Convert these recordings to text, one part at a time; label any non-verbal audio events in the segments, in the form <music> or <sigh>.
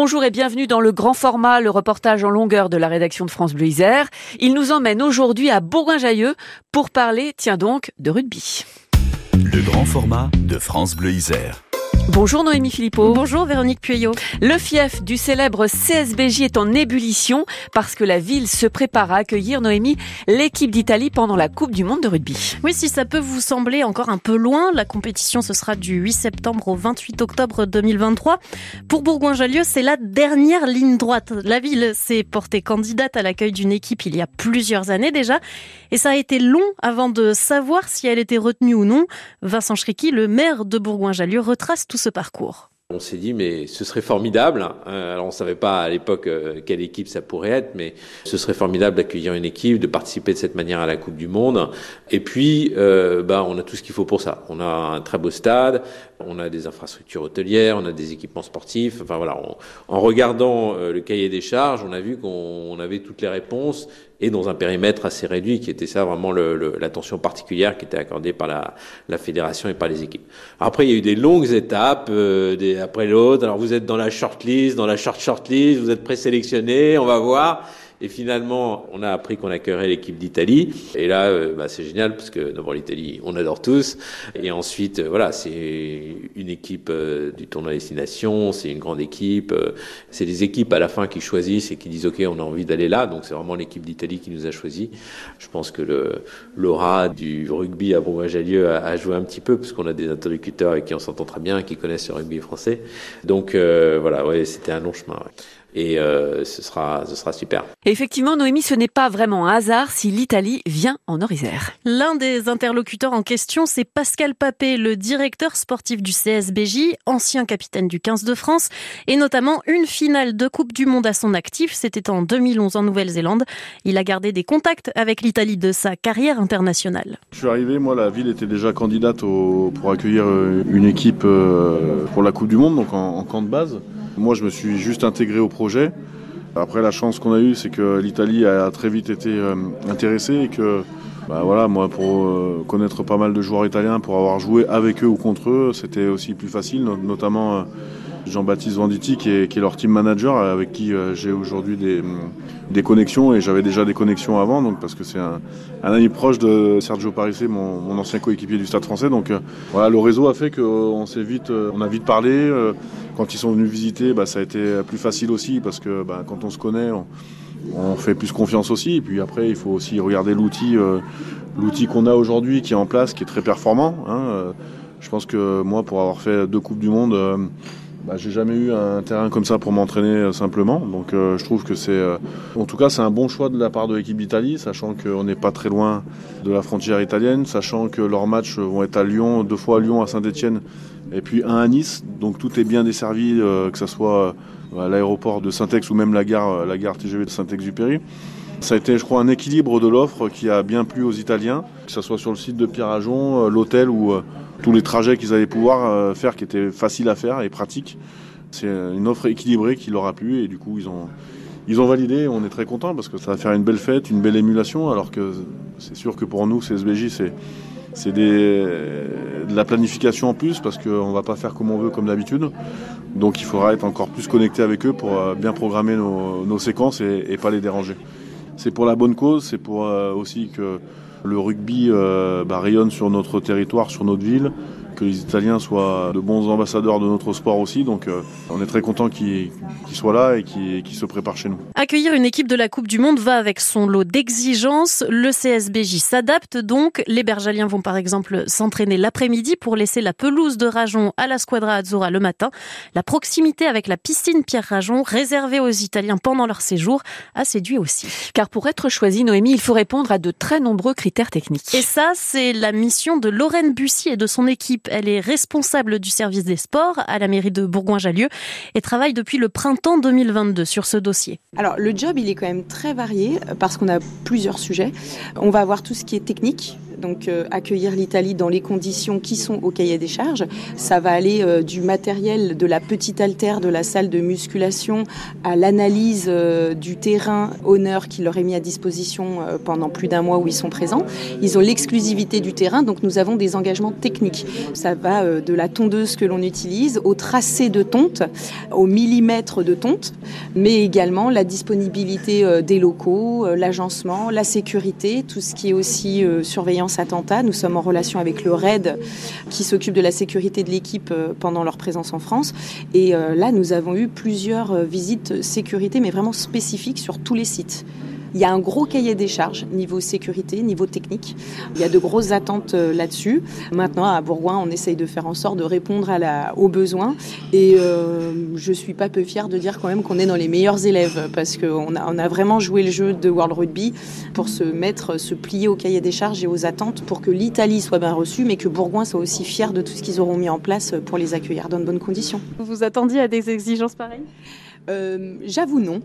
Bonjour et bienvenue dans le grand format, le reportage en longueur de la rédaction de France Bleu Isère. Il nous emmène aujourd'hui à Bourgoin-Jallieu pour parler, tiens donc, de rugby. Le grand format de France Bleu Isère. Bonjour Noémie Philippot. Bonjour Véronique Pueyo. Le fief du célèbre CSBJ est en ébullition parce que la ville se prépare à accueillir Noémie, l'équipe d'Italie pendant la Coupe du Monde de rugby. Oui, si ça peut vous sembler encore un peu loin, la compétition ce sera du 8 septembre au 28 octobre 2023. Pour Bourgoin-Jallieu, c'est la dernière ligne droite. La ville s'est portée candidate à l'accueil d'une équipe il y a plusieurs années déjà et ça a été long avant de savoir si elle était retenue ou non. Vincent Schricky, le maire de Bourgoin-Jallieu, retrace tout ce parcours. On s'est dit, mais ce serait formidable. Hein. Alors, on savait pas à l'époque euh, quelle équipe ça pourrait être, mais ce serait formidable d'accueillir une équipe, de participer de cette manière à la Coupe du Monde. Et puis, euh, bah, on a tout ce qu'il faut pour ça. On a un très beau stade, on a des infrastructures hôtelières, on a des équipements sportifs. Enfin voilà, en regardant euh, le cahier des charges, on a vu qu'on avait toutes les réponses et dans un périmètre assez réduit, qui était ça vraiment l'attention particulière qui était accordée par la, la, fédération et par les équipes. Après, il y a eu des longues étapes, euh, des, après l'autre. Alors vous êtes dans la shortlist, dans la short shortlist, vous êtes présélectionné, on va voir. Et finalement, on a appris qu'on accueillerait l'équipe d'Italie. Et là, euh, bah, c'est génial parce que d'abord l'Italie, on adore tous. Et ensuite, euh, voilà, c'est une équipe euh, du tournoi destination, c'est une grande équipe. c'est des équipes à la fin qui choisissent et qui disent OK, on a envie d'aller là. Donc c'est vraiment l'équipe d'Italie qui nous a choisi. Je pense que le l'aura du rugby à Bourgoin-Jallieu a, a, joué un petit peu parce qu'on a des interlocuteurs avec qui on s'entend très bien, qui connaissent le rugby français. Donc voilà, ouais, c'était un long chemin. Ouais et euh, ce sera ce sera super. effectivement, Noémie, ce n'est pas vraiment un hasard si l'Italie vient en Orisère. L'un des interlocuteurs en question, c'est Pascal Papé, le directeur sportif du CSBJ, ancien capitaine du 15 de France, et notamment une finale de Coupe du Monde à son actif. C'était en 2011 en Nouvelle-Zélande. Il a gardé des contacts avec l'Italie de sa carrière internationale. Je suis arrivé, moi, la ville était déjà candidate au, pour accueillir euh, une équipe euh, pour la Coupe du Monde, donc en, en camp de base. Moi, je me suis juste intégré au projet. Après, la chance qu'on a eue, c'est que l'Italie a très vite été euh, intéressée et que, bah voilà, moi, pour euh, connaître pas mal de joueurs italiens, pour avoir joué avec eux ou contre eux, c'était aussi plus facile, notamment. Jean-Baptiste Venditti, qui est, leur team manager, avec qui euh, j'ai aujourd'hui des, des, connexions et j'avais déjà des connexions avant, donc parce que c'est un, ami proche de Sergio Parisse, mon, ancien coéquipier du Stade Français. Donc euh, voilà, le réseau a fait qu'on euh, on a vite parlé. quand ils sont venus visiter, bah, ça a été plus facile aussi parce que bah, quand on se connaît, on, fait plus confiance aussi. Et puis après, il faut aussi regarder l'outil, l'outil qu'on a aujourd'hui, qui est en place, qui est très performant. Hein. Je pense que moi, pour avoir fait deux coupes du monde bah, j'ai jamais eu un terrain comme ça pour m'entraîner euh, simplement. Donc euh, je trouve que c'est, euh, en tout cas, c'est un bon choix de la part de l'équipe d'Italie, sachant qu'on n'est pas très loin de la frontière italienne, sachant que leurs matchs vont être à Lyon, deux fois à Lyon, à Saint-Etienne, et puis un à Nice. Donc tout est bien desservi, que ce soit à l'aéroport de Saint-Ex ou même la gare, la gare TGV de Saint-Exupéry. Ça a été, je crois, un équilibre de l'offre qui a bien plu aux Italiens, que ce soit sur le site de Pierre l'hôtel ou tous les trajets qu'ils allaient pouvoir euh, faire qui étaient faciles à faire et pratiques. C'est une offre équilibrée qui leur a plu et du coup ils ont, ils ont validé. On est très content parce que ça va faire une belle fête, une belle émulation. Alors que c'est sûr que pour nous, CSBJ, c'est c'est de la planification en plus parce qu'on ne va pas faire comme on veut comme d'habitude. Donc il faudra être encore plus connecté avec eux pour euh, bien programmer nos, séquences et, et, pas les déranger. C'est pour la bonne cause, c'est pour euh, aussi que le rugby euh, bah, rayonne sur notre territoire, sur notre ville, que les Italiens soient de bons ambassadeurs de notre sport aussi. Donc euh, on est très content qu'ils soient là et qu'ils se préparent chez nous. Accueillir une équipe de la Coupe du Monde va avec son lot d'exigences. Le CSBJ s'adapte donc. Les Bergaliens vont par exemple s'entraîner l'après-midi pour laisser la pelouse de Rajon à la Squadra Azzurra le matin. La proximité avec la piscine Pierre Rajon, réservée aux Italiens pendant leur séjour, a séduit aussi. Car pour être choisi, Noémie, il faut répondre à de très nombreux critères techniques. Et ça, c'est la mission de Lorraine Bussy et de son équipe. Elle est responsable du service des sports à la mairie de Bourgoin-Jallieu et travaille depuis le printemps 2022 sur ce dossier. Alors le job, il est quand même très varié parce qu'on a plusieurs sujets. On va avoir tout ce qui est technique, donc euh, accueillir l'Italie dans les conditions qui sont au cahier des charges. Ça va aller euh, du matériel, de la petite altère de la salle de musculation à l'analyse euh, du terrain honneur qui leur est mis à disposition pendant plus d'un mois où ils sont présents. Ils ont l'exclusivité du terrain, donc nous avons des engagements techniques. Ça va de la tondeuse que l'on utilise au tracé de tonte, au millimètre de tonte, mais également la disponibilité des locaux, l'agencement, la sécurité, tout ce qui est aussi surveillance Nous sommes en relation avec le RAID qui s'occupe de la sécurité de l'équipe euh, pendant leur présence en France. Et euh, là, nous avons eu plusieurs euh, visites sécurité, mais vraiment spécifiques sur tous les sites. Il y a un gros cahier des charges niveau sécurité, niveau technique. Il y a de grosses attentes euh, là-dessus. Maintenant, à Bourgoin, on essaye de faire en sorte de répondre aux besoins. Et euh, je suis pas peu fière de dire quand même qu'on est dans les meilleurs élèves parce qu'on a, a vraiment joué le jeu de World Rugby pour se mettre, se plier au cahier des charges et aux attentes pour que l'Italie soit bien reçue, mais que Bourgoin soit aussi fier de tout ce qu'ils auront mis en place pour les accueillir dans de bonnes conditions. Vous vous attendiez à des exigences pareilles? Euh, J'avoue non,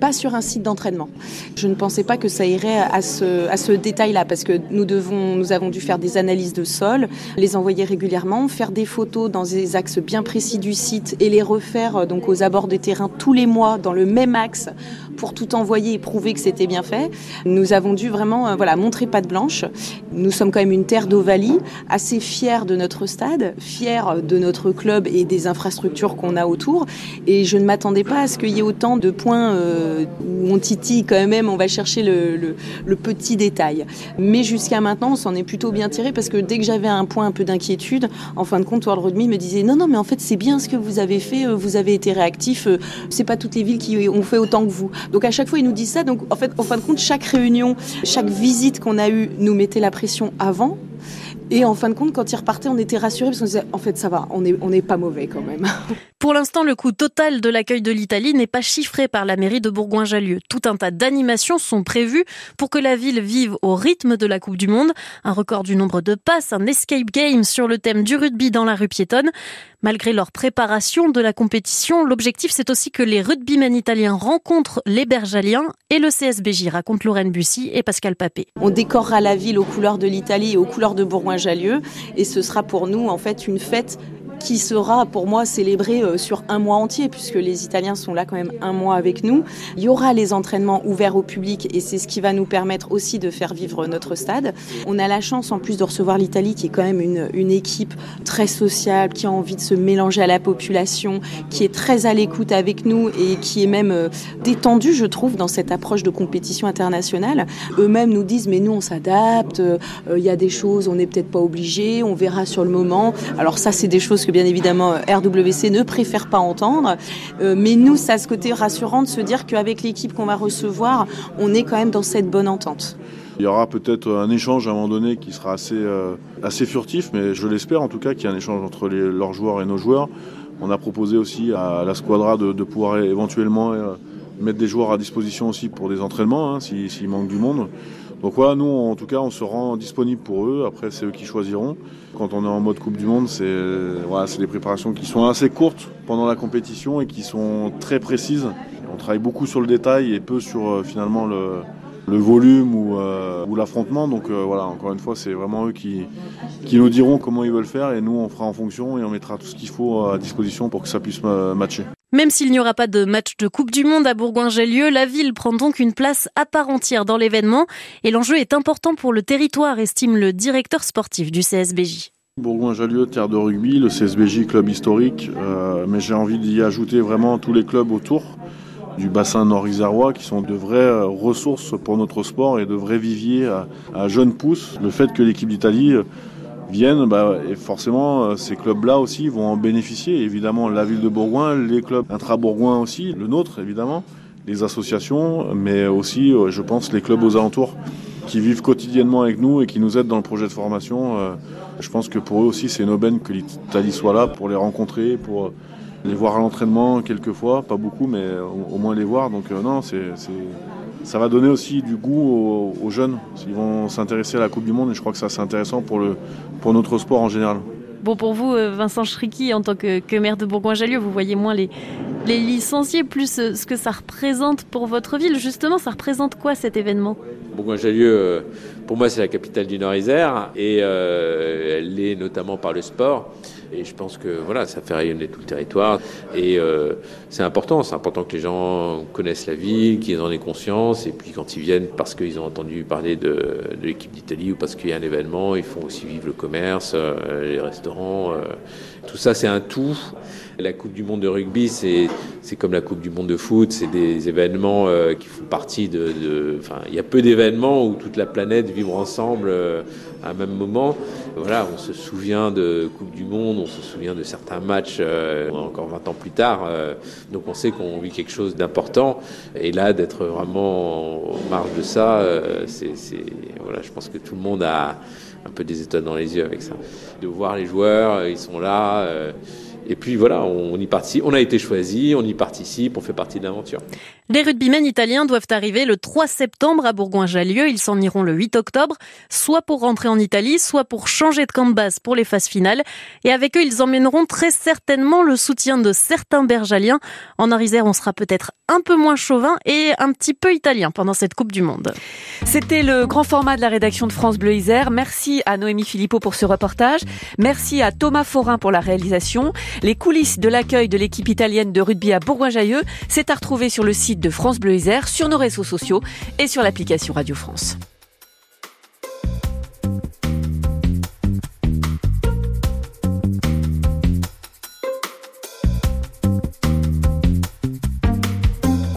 pas sur un site d'entraînement. Je ne pensais pas que ça irait à ce, à ce détail-là, parce que nous, devons, nous avons dû faire des analyses de sol, les envoyer régulièrement, faire des photos dans des axes bien précis du site et les refaire euh, donc aux abords des terrains tous les mois dans le même axe pour tout envoyer et prouver que c'était bien fait. Nous avons dû vraiment euh, voilà, montrer patte blanche. Nous sommes quand même une terre d'Ovalie, assez fiers de notre stade, fiers de notre club et des infrastructures qu'on a autour. Et je ne m'attendais pas à ce qu'il y ait autant de points euh, où on titille quand même, on va chercher le, petit détail. Mais jusqu'à maintenant, on s'en est plutôt bien tiré parce que dès que j'avais un point un peu d'inquiétude, en fin de compte, World Rugby me disait non, non, mais en fait, c'est bien ce que vous avez fait, euh, vous avez été réactif, c'est pas toutes les villes qui ont fait autant que vous. Donc à chaque fois, ils nous disent ça. Donc en fait, en fin de compte, chaque réunion, chaque visite qu'on a eue nous mettait la pression avant. Et en fin de compte, quand ils repartaient, on était rassurés parce qu'on disait en fait ça va, on n'est pas mauvais quand même. <laughs> Pour l'instant, le coût total de l'accueil de l'Italie n'est pas chiffré par la mairie de Bourgoin-Jallieu. Tout un tas d'animations sont prévues pour que la ville vive au rythme de la Coupe du Monde. Un record du nombre de passes, un escape game sur le thème du rugby dans la rue piétonne. Malgré leur préparation de la compétition, l'objectif c'est aussi que les rugbymen italiens rencontrent les bergaliens et le CSBJ, raconte Lorraine Bussy et Pascal Papé. On décorera la ville aux couleurs de l'Italie et aux couleurs de Bourgoin-Jallieu et ce sera pour nous en fait une fête qui sera pour moi célébré euh, sur un mois entier, puisque les Italiens sont là quand même un mois avec nous. Il y aura les entraînements ouverts au public et c'est ce qui va nous permettre aussi de faire vivre notre stade. On a la chance en plus de recevoir l'Italie, qui est quand même une, une équipe très sociale, qui a envie de se mélanger à la population, qui est très à l'écoute avec nous et qui est même euh, détendue, je trouve, dans cette approche de compétition internationale. Eux-mêmes nous disent, mais nous, on s'adapte, euh, il y a des choses, on n'est peut-être pas obligé, on verra sur le moment. Alors ça, c'est des choses que bien évidemment RWC ne préfère pas entendre. Euh, mais nous, ça a ce côté rassurant de se dire qu'avec l'équipe qu'on va recevoir, on est quand même dans cette bonne entente. Il y aura peut-être un échange à un moment donné qui sera assez, euh, assez furtif, mais je l'espère en tout cas qu'il y ait un échange entre leurs joueurs et nos joueurs. On a proposé aussi à la squadra de, pouvoir éventuellement euh, mettre des joueurs à disposition aussi pour des entraînements, hein, s'il manque du monde. Donc voilà, nous en tout cas on se rend disponible pour eux, après c'est eux qui choisiront. Quand on est en mode Coupe du Monde, c'est voilà, des préparations qui sont assez courtes pendant la compétition et qui sont très précises. On travaille beaucoup sur le détail et peu sur euh, finalement le, volume ou, euh, l'affrontement. Donc euh, voilà, encore une fois, c'est vraiment eux qui, qui nous diront comment ils veulent faire et nous on fera en fonction et on mettra tout ce qu'il faut à disposition pour que ça puisse matcher. Même s'il n'y aura pas de match de Coupe du Monde à Bourgoin-Jallieu, la ville prend donc une place à part entière dans l'événement et l'enjeu est important pour le territoire, estime le directeur sportif du CSBJ. Bourgoin-Jallieu, terre de rugby, le CSBJ, club historique, euh, mais j'ai envie d'y ajouter vraiment tous les clubs autour du bassin nord-isérois qui sont de vraies euh, ressources pour notre sport et de vrais viviers à, à jeunes pousses. Le fait que l'équipe d'Italie viennent, bah, et forcément, euh, ces clubs-là aussi vont en bénéficier. Évidemment, la ville de Bourgoin, les clubs intra-bourgoins aussi, le nôtre évidemment, les associations, mais aussi, euh, je pense, les clubs aux alentours qui vivent quotidiennement avec nous et qui nous aident dans le projet de formation. Euh, je pense que pour eux aussi, c'est une aubaine que l'Italie soit là pour les rencontrer, pour les voir à l'entraînement quelquefois, pas beaucoup, mais au moins les voir. Donc non, c'est ça va donner aussi du goût aux, jeunes. Ils vont s'intéresser à la Coupe du Monde et je crois que ça c'est intéressant pour, le, pour notre sport en général. Bon, pour vous, euh, Vincent Schricky, en tant que, maire de Bourgoin-Jallieu, vous voyez moins les, les licenciés, plus euh, ce que ça représente pour votre ville. Justement, ça représente quoi cet événement? Bourgoin-Jallieu, pour moi, c'est la capitale du Nord-Isère et elle l'est notamment par le sport. Et je pense que voilà, ça fait rayonner tout le territoire. Et euh, c'est important, c'est important que les gens connaissent la ville, qu'ils en aient conscience. Et puis quand ils viennent parce qu'ils ont entendu parler de, l'équipe d'Italie ou parce qu'il y a un événement, ils font aussi vivre le commerce, euh, les restaurants. Euh, tout ça, c'est un tout. La Coupe du Monde de rugby, c'est comme la Coupe du Monde de foot, c'est des événements qui font partie de. enfin, il y a peu d'événements où toute la planète vibre ensemble à un même moment. Voilà, on se souvient de Coupe du Monde, on se souvient de certains matchs euh, encore 20 ans plus tard. donc on sait qu'on vit quelque chose d'important. Et là, d'être vraiment en marge de ça, c'est voilà, je pense que tout le monde a un peu des étoiles dans les yeux avec ça. De voir les joueurs, ils sont là. Et puis voilà, on y participe. On a été choisi, on y participe, on fait partie de l'aventure. Les rugbymen italiens doivent arriver le 3 septembre à Bourgoin-Jallieu. Ils s'en iront le 8 octobre, soit pour rentrer en Italie, soit pour changer de camp de base pour les phases finales. Et avec eux, ils emmèneront très certainement le soutien de certains bergaliens. En Orisère, on sera peut-être un peu moins chauvin et un petit peu italien pendant cette Coupe du Monde. C'était le grand format de la rédaction de France Bleu Isère. Merci à Noémie Philippot pour ce reportage. Merci à Thomas Forin pour la réalisation. Les coulisses de l'accueil de l'équipe italienne de rugby à Bourgoin-Jallieu, c'est à retrouver sur le site de France Bleu Isère, sur nos réseaux sociaux et sur l'application Radio France.